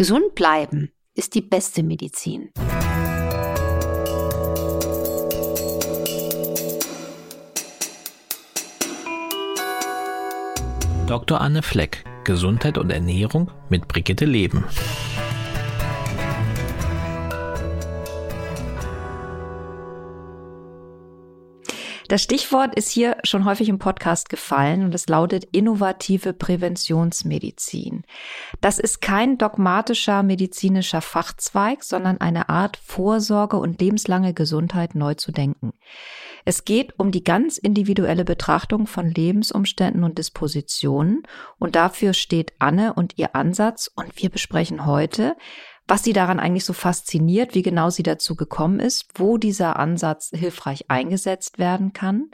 Gesund bleiben ist die beste Medizin. Dr. Anne Fleck, Gesundheit und Ernährung mit Brigitte Leben. Das Stichwort ist hier schon häufig im Podcast gefallen und es lautet innovative Präventionsmedizin. Das ist kein dogmatischer medizinischer Fachzweig, sondern eine Art Vorsorge und lebenslange Gesundheit neu zu denken. Es geht um die ganz individuelle Betrachtung von Lebensumständen und Dispositionen und dafür steht Anne und ihr Ansatz und wir besprechen heute, was sie daran eigentlich so fasziniert, wie genau sie dazu gekommen ist, wo dieser Ansatz hilfreich eingesetzt werden kann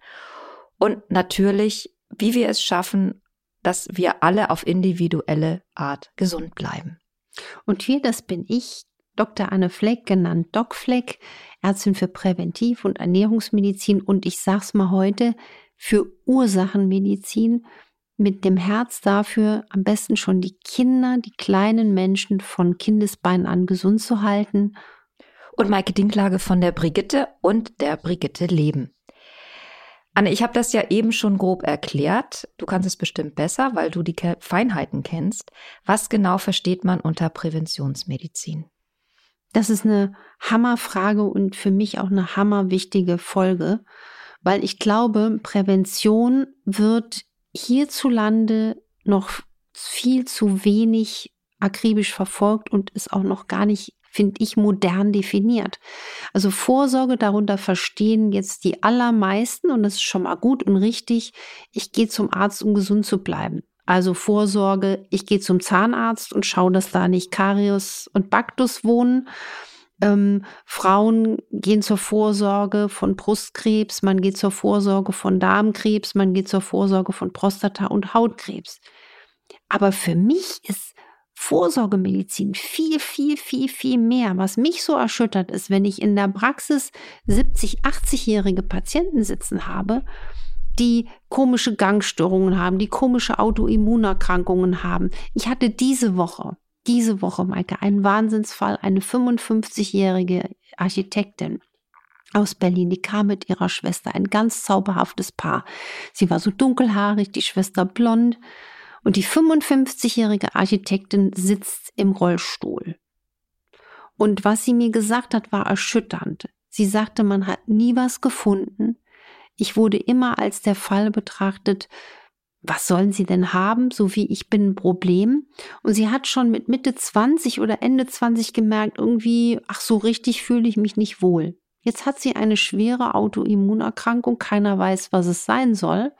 und natürlich, wie wir es schaffen, dass wir alle auf individuelle Art gesund bleiben. Und wir, das bin ich, Dr. Anne Fleck, genannt Doc Fleck, Ärztin für Präventiv- und Ernährungsmedizin und ich sag's mal heute, für Ursachenmedizin mit dem Herz dafür, am besten schon die Kinder, die kleinen Menschen von Kindesbeinen an gesund zu halten. Und Maike Dinklage von der Brigitte und der Brigitte Leben. Anne, ich habe das ja eben schon grob erklärt. Du kannst es bestimmt besser, weil du die Feinheiten kennst. Was genau versteht man unter Präventionsmedizin? Das ist eine Hammerfrage und für mich auch eine hammerwichtige Folge, weil ich glaube, Prävention wird hierzulande noch viel zu wenig akribisch verfolgt und ist auch noch gar nicht, finde ich, modern definiert. Also Vorsorge darunter verstehen jetzt die allermeisten und das ist schon mal gut und richtig. Ich gehe zum Arzt, um gesund zu bleiben. Also Vorsorge, ich gehe zum Zahnarzt und schaue, dass da nicht Karius und Baktus wohnen ähm, Frauen gehen zur Vorsorge von Brustkrebs, man geht zur Vorsorge von Darmkrebs, man geht zur Vorsorge von Prostata- und Hautkrebs. Aber für mich ist Vorsorgemedizin viel, viel, viel, viel mehr. Was mich so erschüttert ist, wenn ich in der Praxis 70, 80-jährige Patienten sitzen habe, die komische Gangstörungen haben, die komische Autoimmunerkrankungen haben. Ich hatte diese Woche diese Woche, Maike, ein Wahnsinnsfall. Eine 55-jährige Architektin aus Berlin, die kam mit ihrer Schwester, ein ganz zauberhaftes Paar. Sie war so dunkelhaarig, die Schwester blond. Und die 55-jährige Architektin sitzt im Rollstuhl. Und was sie mir gesagt hat, war erschütternd. Sie sagte, man hat nie was gefunden. Ich wurde immer als der Fall betrachtet, was sollen sie denn haben, so wie ich bin ein Problem? Und sie hat schon mit Mitte 20 oder Ende 20 gemerkt, irgendwie, ach so richtig fühle ich mich nicht wohl. Jetzt hat sie eine schwere Autoimmunerkrankung, keiner weiß, was es sein soll.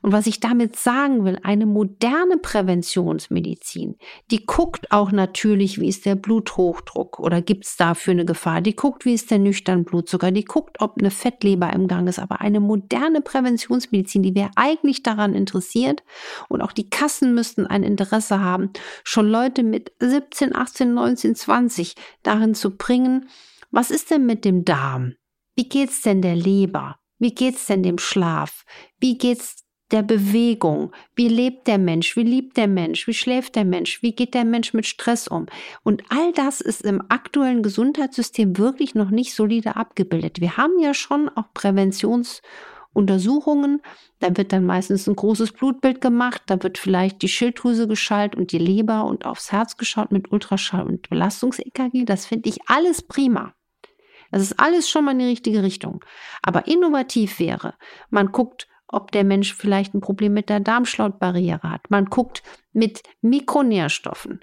Und was ich damit sagen will, eine moderne Präventionsmedizin, die guckt auch natürlich, wie ist der Bluthochdruck oder gibt es dafür eine Gefahr, die guckt, wie ist der nüchtern Blutzucker, die guckt, ob eine Fettleber im Gang ist. Aber eine moderne Präventionsmedizin, die wäre eigentlich daran interessiert und auch die Kassen müssten ein Interesse haben, schon Leute mit 17, 18, 19, 20 darin zu bringen, was ist denn mit dem Darm? Wie geht's denn der Leber? Wie geht's denn dem Schlaf? Wie geht's der Bewegung? Wie lebt der Mensch? Wie liebt der Mensch? Wie schläft der Mensch? Wie geht der Mensch mit Stress um? Und all das ist im aktuellen Gesundheitssystem wirklich noch nicht solide abgebildet. Wir haben ja schon auch Präventionsuntersuchungen. Da wird dann meistens ein großes Blutbild gemacht. Da wird vielleicht die Schilddrüse geschaltet und die Leber und aufs Herz geschaut mit Ultraschall und Belastungs-EKG. Das finde ich alles prima. Das ist alles schon mal in die richtige Richtung. Aber innovativ wäre, man guckt, ob der Mensch vielleicht ein Problem mit der Darmschlautbarriere hat. Man guckt mit Mikronährstoffen.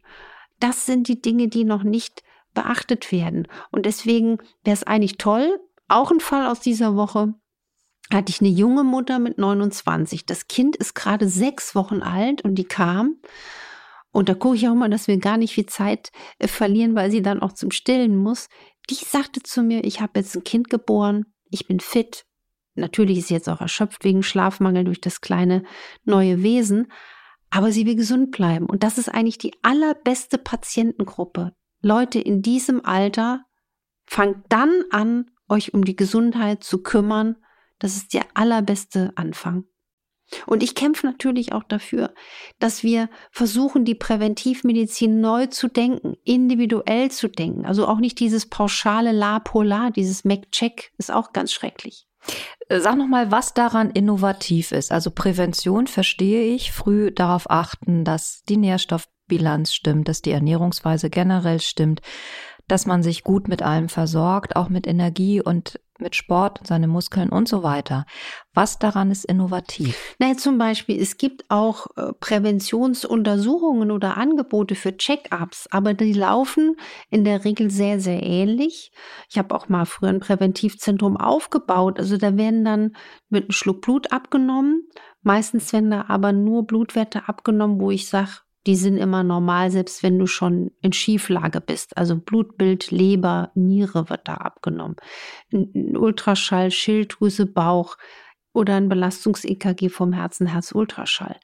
Das sind die Dinge, die noch nicht beachtet werden. Und deswegen wäre es eigentlich toll, auch ein Fall aus dieser Woche, hatte ich eine junge Mutter mit 29. Das Kind ist gerade sechs Wochen alt und die kam. Und da gucke ich auch mal, dass wir gar nicht viel Zeit äh, verlieren, weil sie dann auch zum Stillen muss die sagte zu mir, ich habe jetzt ein Kind geboren, ich bin fit. Natürlich ist sie jetzt auch erschöpft wegen Schlafmangel durch das kleine neue Wesen, aber sie will gesund bleiben. Und das ist eigentlich die allerbeste Patientengruppe. Leute in diesem Alter, fangt dann an, euch um die Gesundheit zu kümmern. Das ist der allerbeste Anfang. Und ich kämpfe natürlich auch dafür, dass wir versuchen, die Präventivmedizin neu zu denken, individuell zu denken. Also auch nicht dieses pauschale La Polar, dieses Mac-Check ist auch ganz schrecklich. Äh, sag noch mal, was daran innovativ ist. Also Prävention verstehe ich, früh darauf achten, dass die Nährstoffbilanz stimmt, dass die Ernährungsweise generell stimmt, dass man sich gut mit allem versorgt, auch mit Energie und mit Sport, seine Muskeln und so weiter. Was daran ist innovativ? Na, zum Beispiel, es gibt auch äh, Präventionsuntersuchungen oder Angebote für Check-ups, aber die laufen in der Regel sehr, sehr ähnlich. Ich habe auch mal früher ein Präventivzentrum aufgebaut. Also da werden dann mit einem Schluck Blut abgenommen. Meistens werden da aber nur Blutwerte abgenommen, wo ich sage, die sind immer normal, selbst wenn du schon in Schieflage bist. Also Blutbild, Leber, Niere wird da abgenommen. Ein Ultraschall, Schilddrüse, Bauch oder ein Belastungs-EKG vom Herzen, Herz-Ultraschall.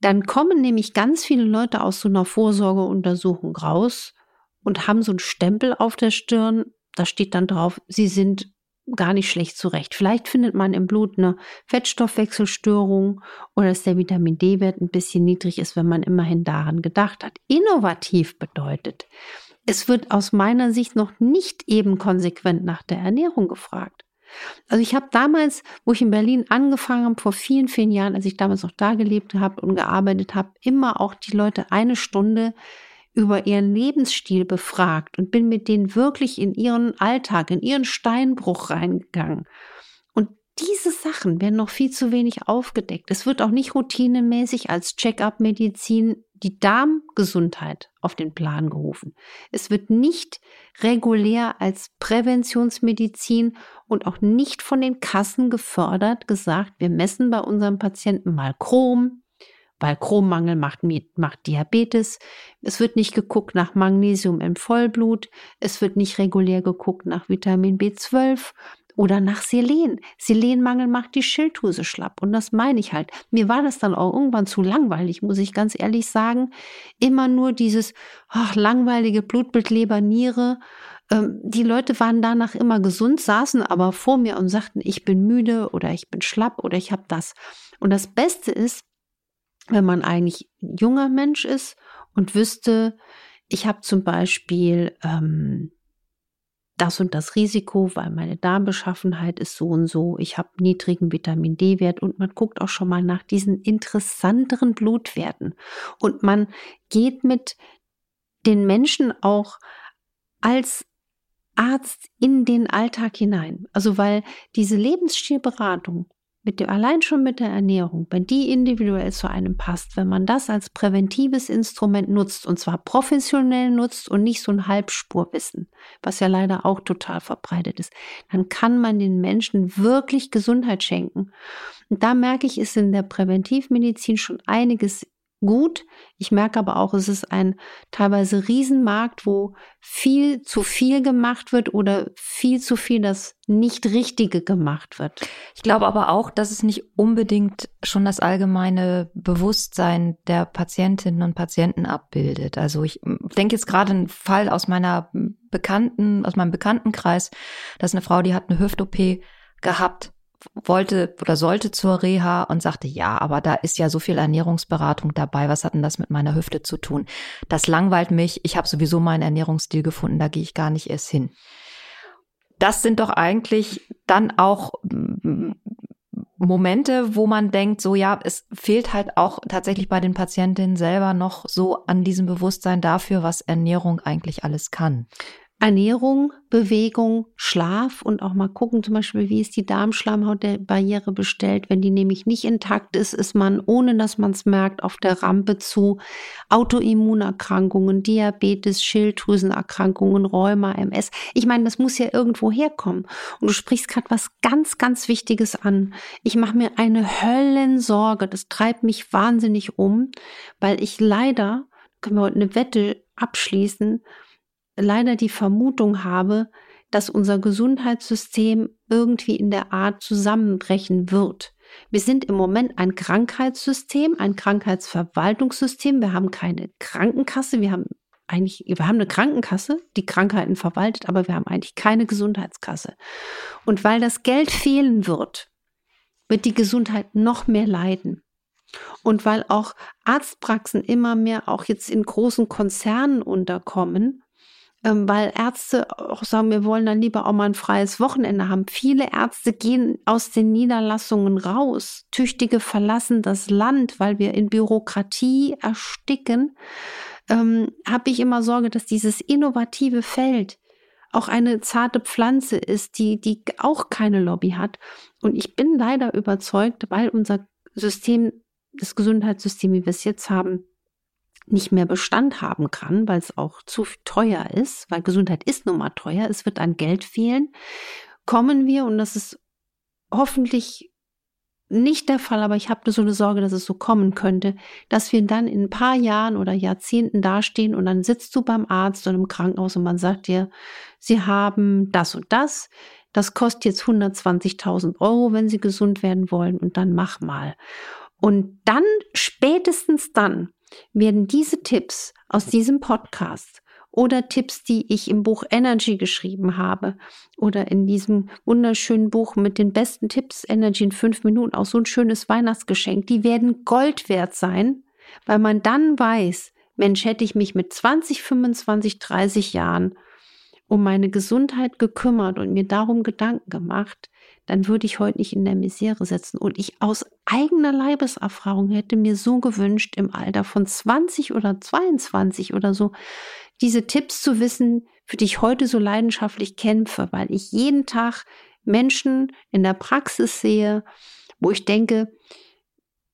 Dann kommen nämlich ganz viele Leute aus so einer Vorsorgeuntersuchung raus und haben so einen Stempel auf der Stirn. Da steht dann drauf, sie sind gar nicht schlecht zurecht. Vielleicht findet man im Blut eine Fettstoffwechselstörung oder dass der Vitamin D-Wert ein bisschen niedrig ist, wenn man immerhin daran gedacht hat. Innovativ bedeutet, es wird aus meiner Sicht noch nicht eben konsequent nach der Ernährung gefragt. Also ich habe damals, wo ich in Berlin angefangen habe, vor vielen, vielen Jahren, als ich damals noch da gelebt habe und gearbeitet habe, immer auch die Leute eine Stunde über ihren Lebensstil befragt und bin mit denen wirklich in ihren Alltag, in ihren Steinbruch reingegangen. Und diese Sachen werden noch viel zu wenig aufgedeckt. Es wird auch nicht routinemäßig als Check-up-Medizin die Darmgesundheit auf den Plan gerufen. Es wird nicht regulär als Präventionsmedizin und auch nicht von den Kassen gefördert gesagt, wir messen bei unseren Patienten mal Chrom, weil Chrommangel macht, macht Diabetes. Es wird nicht geguckt nach Magnesium im Vollblut. Es wird nicht regulär geguckt nach Vitamin B12 oder nach Selen. Selenmangel macht die Schilddrüse schlapp. Und das meine ich halt. Mir war das dann auch irgendwann zu langweilig, muss ich ganz ehrlich sagen. Immer nur dieses ach, langweilige Blutbild, Leber, Niere. Ähm, die Leute waren danach immer gesund, saßen aber vor mir und sagten, ich bin müde oder ich bin schlapp oder ich habe das. Und das Beste ist, wenn man eigentlich junger Mensch ist und wüsste, ich habe zum Beispiel ähm, das und das Risiko, weil meine Darmbeschaffenheit ist so und so, ich habe niedrigen Vitamin D-Wert und man guckt auch schon mal nach diesen interessanteren Blutwerten. Und man geht mit den Menschen auch als Arzt in den Alltag hinein. Also weil diese Lebensstilberatung mit dem, allein schon mit der Ernährung, wenn die individuell zu einem passt, wenn man das als präventives Instrument nutzt und zwar professionell nutzt und nicht so ein Halbspurwissen, was ja leider auch total verbreitet ist, dann kann man den Menschen wirklich Gesundheit schenken. Und da merke ich, ist in der Präventivmedizin schon einiges gut. Ich merke aber auch, es ist ein teilweise Riesenmarkt, wo viel zu viel gemacht wird oder viel zu viel das nicht Richtige gemacht wird. Ich glaube aber auch, dass es nicht unbedingt schon das allgemeine Bewusstsein der Patientinnen und Patienten abbildet. Also ich denke jetzt gerade einen Fall aus meiner Bekannten, aus meinem Bekanntenkreis, dass eine Frau, die hat eine Hüft-OP gehabt wollte oder sollte zur Reha und sagte, ja, aber da ist ja so viel Ernährungsberatung dabei. Was hat denn das mit meiner Hüfte zu tun? Das langweilt mich. Ich habe sowieso meinen Ernährungsstil gefunden. Da gehe ich gar nicht erst hin. Das sind doch eigentlich dann auch mm, Momente, wo man denkt, so ja, es fehlt halt auch tatsächlich bei den Patientinnen selber noch so an diesem Bewusstsein dafür, was Ernährung eigentlich alles kann. Ernährung, Bewegung, Schlaf und auch mal gucken, zum Beispiel, wie ist die Darmschleimhautbarriere bestellt. Wenn die nämlich nicht intakt ist, ist man, ohne dass man es merkt, auf der Rampe zu Autoimmunerkrankungen, Diabetes, Schilddrüsenerkrankungen, Rheuma, MS. Ich meine, das muss ja irgendwo herkommen. Und du sprichst gerade was ganz, ganz Wichtiges an. Ich mache mir eine Höllensorge. Das treibt mich wahnsinnig um, weil ich leider, können wir heute eine Wette abschließen, leider die Vermutung habe, dass unser Gesundheitssystem irgendwie in der Art zusammenbrechen wird. Wir sind im Moment ein Krankheitssystem, ein Krankheitsverwaltungssystem. Wir haben keine Krankenkasse. Wir haben eigentlich, wir haben eine Krankenkasse, die Krankheiten verwaltet, aber wir haben eigentlich keine Gesundheitskasse. Und weil das Geld fehlen wird, wird die Gesundheit noch mehr leiden. Und weil auch Arztpraxen immer mehr auch jetzt in großen Konzernen unterkommen, weil Ärzte auch sagen, wir wollen dann lieber auch mal ein freies Wochenende haben. Viele Ärzte gehen aus den Niederlassungen raus. Tüchtige verlassen das Land, weil wir in Bürokratie ersticken. Ähm, Habe ich immer Sorge, dass dieses innovative Feld auch eine zarte Pflanze ist, die, die auch keine Lobby hat. Und ich bin leider überzeugt, weil unser System, das Gesundheitssystem, wie wir es jetzt haben, nicht mehr Bestand haben kann, weil es auch zu teuer ist, weil Gesundheit ist nun mal teuer, es wird an Geld fehlen, kommen wir, und das ist hoffentlich nicht der Fall, aber ich habe so eine Sorge, dass es so kommen könnte, dass wir dann in ein paar Jahren oder Jahrzehnten dastehen und dann sitzt du beim Arzt oder im Krankenhaus und man sagt dir, sie haben das und das, das kostet jetzt 120.000 Euro, wenn sie gesund werden wollen und dann mach mal. Und dann, spätestens dann, werden diese Tipps aus diesem Podcast oder Tipps, die ich im Buch Energy geschrieben habe oder in diesem wunderschönen Buch mit den besten Tipps Energy in fünf Minuten, auch so ein schönes Weihnachtsgeschenk, die werden Gold wert sein, weil man dann weiß, Mensch, hätte ich mich mit 20, 25, 30 Jahren um meine Gesundheit gekümmert und mir darum Gedanken gemacht, dann würde ich heute nicht in der Misere sitzen. Und ich aus eigener Leibeserfahrung hätte mir so gewünscht, im Alter von 20 oder 22 oder so, diese Tipps zu wissen, für die ich heute so leidenschaftlich kämpfe, weil ich jeden Tag Menschen in der Praxis sehe, wo ich denke,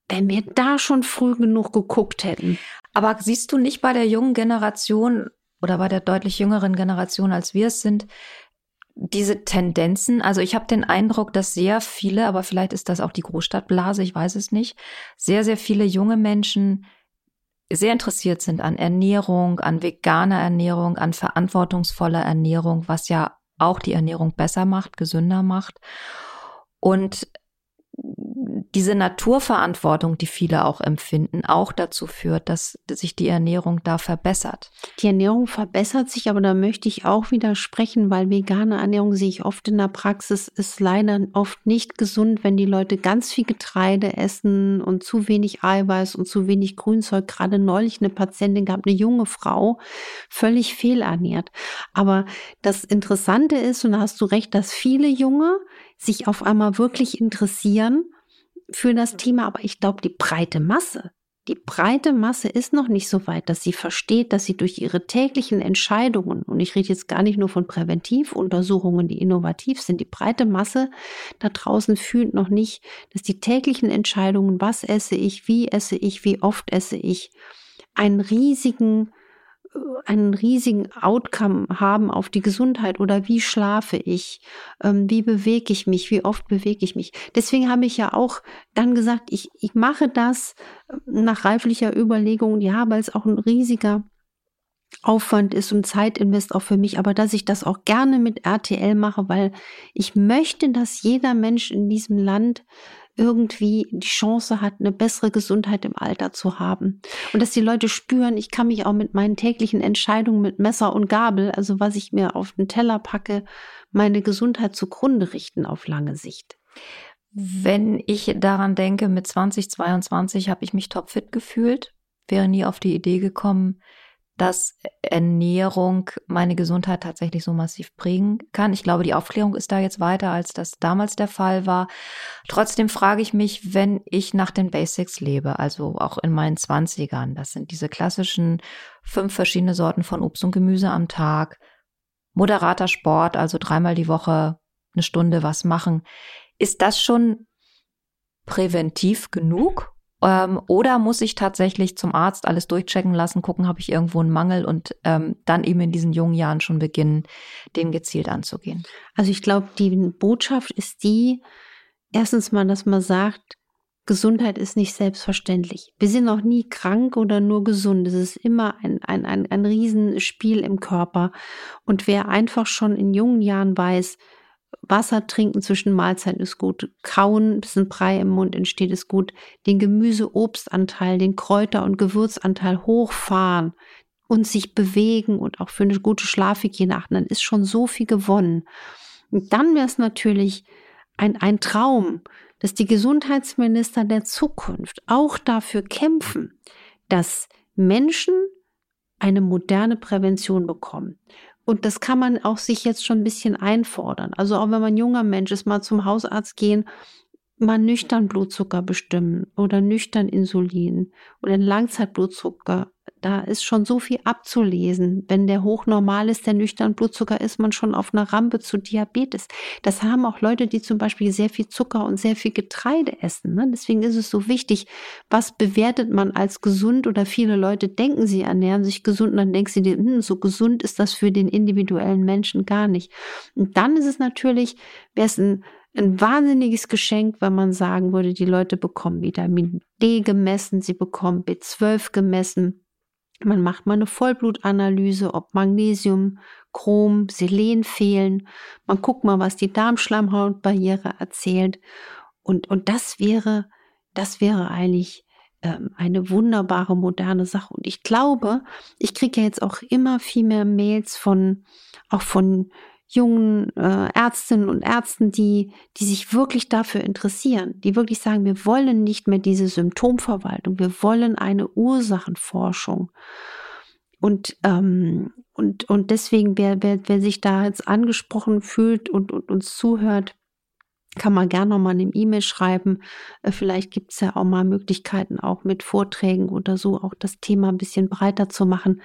wenn wir da schon früh genug geguckt hätten. Aber siehst du nicht bei der jungen Generation oder bei der deutlich jüngeren Generation, als wir es sind, diese Tendenzen, also ich habe den Eindruck, dass sehr viele, aber vielleicht ist das auch die Großstadtblase, ich weiß es nicht, sehr, sehr viele junge Menschen sehr interessiert sind an Ernährung, an veganer Ernährung, an verantwortungsvoller Ernährung, was ja auch die Ernährung besser macht, gesünder macht. Und diese Naturverantwortung, die viele auch empfinden, auch dazu führt, dass sich die Ernährung da verbessert. Die Ernährung verbessert sich, aber da möchte ich auch widersprechen, weil vegane Ernährung sehe ich oft in der Praxis, ist leider oft nicht gesund, wenn die Leute ganz viel Getreide essen und zu wenig Eiweiß und zu wenig Grünzeug. Gerade neulich eine Patientin gab, eine junge Frau, völlig fehlernährt. Aber das Interessante ist, und da hast du recht, dass viele Junge sich auf einmal wirklich interessieren für das Thema, aber ich glaube, die breite Masse, die breite Masse ist noch nicht so weit, dass sie versteht, dass sie durch ihre täglichen Entscheidungen, und ich rede jetzt gar nicht nur von Präventivuntersuchungen, die innovativ sind, die breite Masse da draußen fühlt noch nicht, dass die täglichen Entscheidungen, was esse ich, wie esse ich, wie oft esse ich, einen riesigen einen riesigen Outcome haben auf die Gesundheit oder wie schlafe ich, ähm, wie bewege ich mich, wie oft bewege ich mich. Deswegen habe ich ja auch dann gesagt, ich, ich mache das äh, nach reiflicher Überlegung, ja, weil es auch ein riesiger Aufwand ist und Zeitinvest auch für mich, aber dass ich das auch gerne mit RTL mache, weil ich möchte, dass jeder Mensch in diesem Land irgendwie die Chance hat, eine bessere Gesundheit im Alter zu haben. Und dass die Leute spüren, ich kann mich auch mit meinen täglichen Entscheidungen mit Messer und Gabel, also was ich mir auf den Teller packe, meine Gesundheit zugrunde richten auf lange Sicht. Wenn ich daran denke, mit 2022 habe ich mich topfit gefühlt, wäre nie auf die Idee gekommen, dass Ernährung meine Gesundheit tatsächlich so massiv prägen kann. Ich glaube, die Aufklärung ist da jetzt weiter, als das damals der Fall war. Trotzdem frage ich mich, wenn ich nach den Basics lebe, also auch in meinen Zwanzigern, das sind diese klassischen fünf verschiedene Sorten von Obst und Gemüse am Tag, moderater Sport, also dreimal die Woche eine Stunde was machen. Ist das schon präventiv genug ähm, oder muss ich tatsächlich zum Arzt alles durchchecken lassen, gucken, habe ich irgendwo einen Mangel und ähm, dann eben in diesen jungen Jahren schon beginnen, dem gezielt anzugehen? Also ich glaube, die Botschaft ist die, erstens mal, dass man sagt, Gesundheit ist nicht selbstverständlich. Wir sind noch nie krank oder nur gesund. Es ist immer ein, ein, ein, ein Riesenspiel im Körper. Und wer einfach schon in jungen Jahren weiß, Wasser trinken zwischen Mahlzeiten ist gut. Kauen, bis ein Brei im Mund entsteht, ist gut. Den Gemüse-Obstanteil, den Kräuter- und Gewürzanteil hochfahren und sich bewegen und auch für eine gute Schlafhygiene achten, dann ist schon so viel gewonnen. Und dann wäre es natürlich ein, ein Traum, dass die Gesundheitsminister der Zukunft auch dafür kämpfen, dass Menschen eine moderne Prävention bekommen. Und das kann man auch sich jetzt schon ein bisschen einfordern. Also auch wenn man junger Mensch ist, mal zum Hausarzt gehen mal nüchtern Blutzucker bestimmen oder nüchtern Insulin oder Langzeitblutzucker. Da ist schon so viel abzulesen. Wenn der hochnormal ist, der nüchtern Blutzucker, ist man schon auf einer Rampe zu Diabetes. Das haben auch Leute, die zum Beispiel sehr viel Zucker und sehr viel Getreide essen. Ne? Deswegen ist es so wichtig, was bewertet man als gesund oder viele Leute denken, sie ernähren sich gesund und dann denken sie, hm, so gesund ist das für den individuellen Menschen gar nicht. Und dann ist es natürlich, wäre es ein ein wahnsinniges Geschenk, wenn man sagen würde, die Leute bekommen Vitamin D gemessen, sie bekommen B12 gemessen. Man macht mal eine Vollblutanalyse, ob Magnesium, Chrom, Selen fehlen. Man guckt mal, was die Darmschleimhautbarriere erzählt. Und, und das wäre, das wäre eigentlich ähm, eine wunderbare moderne Sache. Und ich glaube, ich kriege ja jetzt auch immer viel mehr Mails von, auch von jungen äh, Ärztinnen und Ärzten, die, die sich wirklich dafür interessieren, die wirklich sagen, wir wollen nicht mehr diese Symptomverwaltung, wir wollen eine Ursachenforschung. Und, ähm, und, und deswegen, wer, wer, wer sich da jetzt angesprochen fühlt und, und uns zuhört, kann man gerne nochmal eine E-Mail schreiben. Äh, vielleicht gibt es ja auch mal Möglichkeiten, auch mit Vorträgen oder so, auch das Thema ein bisschen breiter zu machen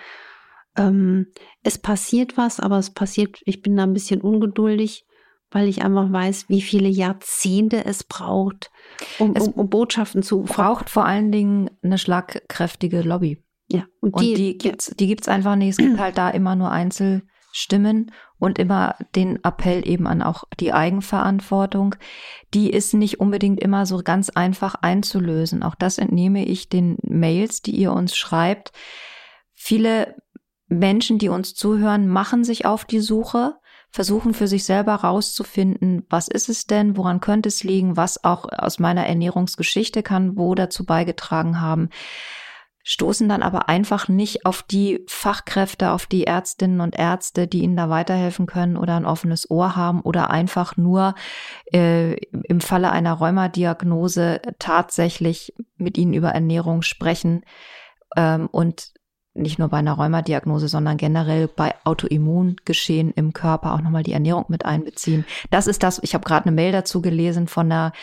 ähm, es passiert was, aber es passiert, ich bin da ein bisschen ungeduldig, weil ich einfach weiß, wie viele Jahrzehnte es braucht, um, es um, um Botschaften zu. braucht vor allen Dingen eine schlagkräftige Lobby. Ja, und, und die, die gibt's, ja. die gibt's einfach nicht. Es gibt halt da immer nur Einzelstimmen und immer den Appell eben an auch die Eigenverantwortung. Die ist nicht unbedingt immer so ganz einfach einzulösen. Auch das entnehme ich den Mails, die ihr uns schreibt. Viele Menschen, die uns zuhören, machen sich auf die Suche, versuchen für sich selber rauszufinden, was ist es denn, woran könnte es liegen, was auch aus meiner Ernährungsgeschichte kann wo dazu beigetragen haben, stoßen dann aber einfach nicht auf die Fachkräfte, auf die Ärztinnen und Ärzte, die ihnen da weiterhelfen können oder ein offenes Ohr haben oder einfach nur äh, im Falle einer Rheumadiagnose tatsächlich mit ihnen über Ernährung sprechen ähm, und nicht nur bei einer Rheumadiagnose, sondern generell bei Autoimmungeschehen im Körper auch nochmal die Ernährung mit einbeziehen. Das ist das, ich habe gerade eine Mail dazu gelesen von einer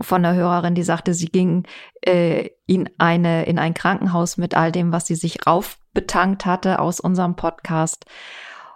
von einer Hörerin, die sagte, sie ging äh, in eine in ein Krankenhaus mit all dem, was sie sich raufbetankt hatte aus unserem Podcast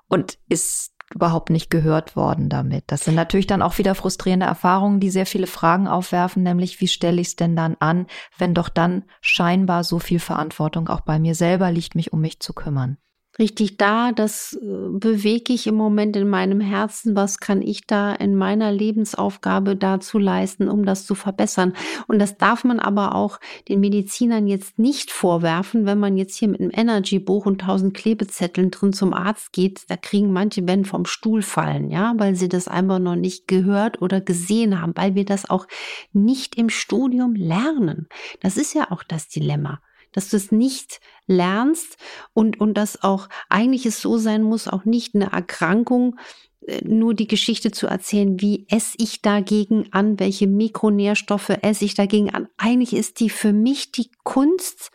und ist überhaupt nicht gehört worden damit. Das sind natürlich dann auch wieder frustrierende Erfahrungen, die sehr viele Fragen aufwerfen, nämlich wie stelle ich es denn dann an, wenn doch dann scheinbar so viel Verantwortung auch bei mir selber liegt, mich um mich zu kümmern richtig da, das äh, bewege ich im Moment in meinem Herzen, was kann ich da in meiner Lebensaufgabe dazu leisten, um das zu verbessern. Und das darf man aber auch den Medizinern jetzt nicht vorwerfen, wenn man jetzt hier mit einem Energy-Buch und tausend Klebezetteln drin zum Arzt geht, da kriegen manche Ben vom Stuhl fallen, ja, weil sie das einfach noch nicht gehört oder gesehen haben, weil wir das auch nicht im Studium lernen. Das ist ja auch das Dilemma dass du es nicht lernst und, und dass auch eigentlich es so sein muss, auch nicht eine Erkrankung, äh, nur die Geschichte zu erzählen, wie esse ich dagegen an, welche Mikronährstoffe esse ich dagegen an. Eigentlich ist die für mich die Kunst,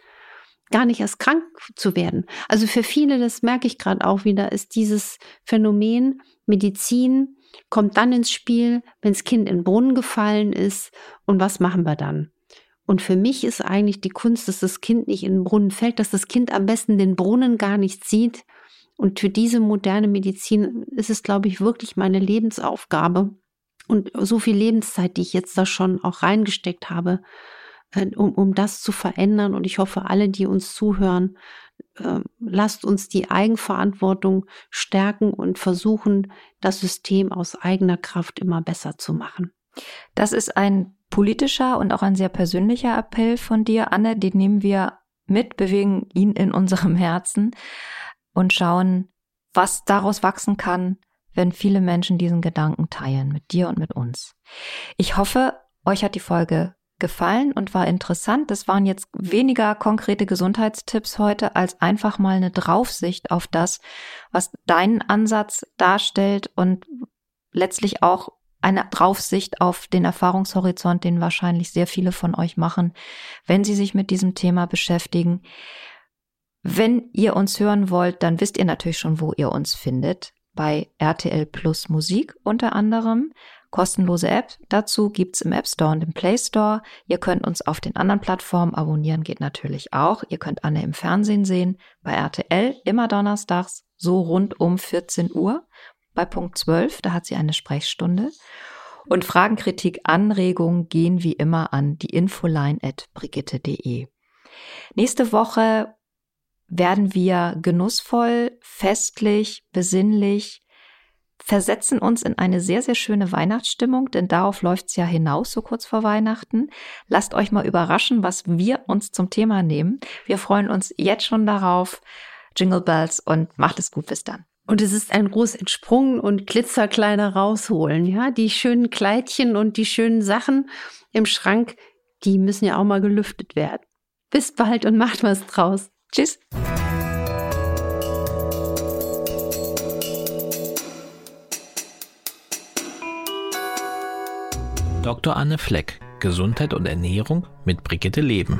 gar nicht erst krank zu werden. Also für viele, das merke ich gerade auch wieder, ist dieses Phänomen Medizin kommt dann ins Spiel, wenn das Kind in den Brunnen gefallen ist. Und was machen wir dann? Und für mich ist eigentlich die Kunst, dass das Kind nicht in den Brunnen fällt, dass das Kind am besten den Brunnen gar nicht sieht. Und für diese moderne Medizin ist es, glaube ich, wirklich meine Lebensaufgabe und so viel Lebenszeit, die ich jetzt da schon auch reingesteckt habe, äh, um, um das zu verändern. Und ich hoffe, alle, die uns zuhören, äh, lasst uns die Eigenverantwortung stärken und versuchen, das System aus eigener Kraft immer besser zu machen. Das ist ein politischer und auch ein sehr persönlicher Appell von dir, Anne. Den nehmen wir mit, bewegen ihn in unserem Herzen und schauen, was daraus wachsen kann, wenn viele Menschen diesen Gedanken teilen mit dir und mit uns. Ich hoffe, euch hat die Folge gefallen und war interessant. Das waren jetzt weniger konkrete Gesundheitstipps heute als einfach mal eine Draufsicht auf das, was deinen Ansatz darstellt und letztlich auch eine Draufsicht auf den Erfahrungshorizont, den wahrscheinlich sehr viele von euch machen, wenn sie sich mit diesem Thema beschäftigen. Wenn ihr uns hören wollt, dann wisst ihr natürlich schon, wo ihr uns findet. Bei RTL Plus Musik unter anderem. Kostenlose App. Dazu gibt's im App Store und im Play Store. Ihr könnt uns auf den anderen Plattformen abonnieren, geht natürlich auch. Ihr könnt Anne im Fernsehen sehen. Bei RTL immer donnerstags, so rund um 14 Uhr bei Punkt 12, da hat sie eine Sprechstunde. Und Fragen, Kritik, Anregungen gehen wie immer an die Infoline at brigitte.de. Nächste Woche werden wir genussvoll, festlich, besinnlich, versetzen uns in eine sehr, sehr schöne Weihnachtsstimmung, denn darauf läuft's ja hinaus, so kurz vor Weihnachten. Lasst euch mal überraschen, was wir uns zum Thema nehmen. Wir freuen uns jetzt schon darauf. Jingle Bells und macht es gut bis dann. Und es ist ein groß entsprungen und glitzerkleiner rausholen, ja. Die schönen Kleidchen und die schönen Sachen im Schrank, die müssen ja auch mal gelüftet werden. Bis bald und macht was draus. Tschüss. Dr. Anne Fleck, Gesundheit und Ernährung mit Brigitte Leben.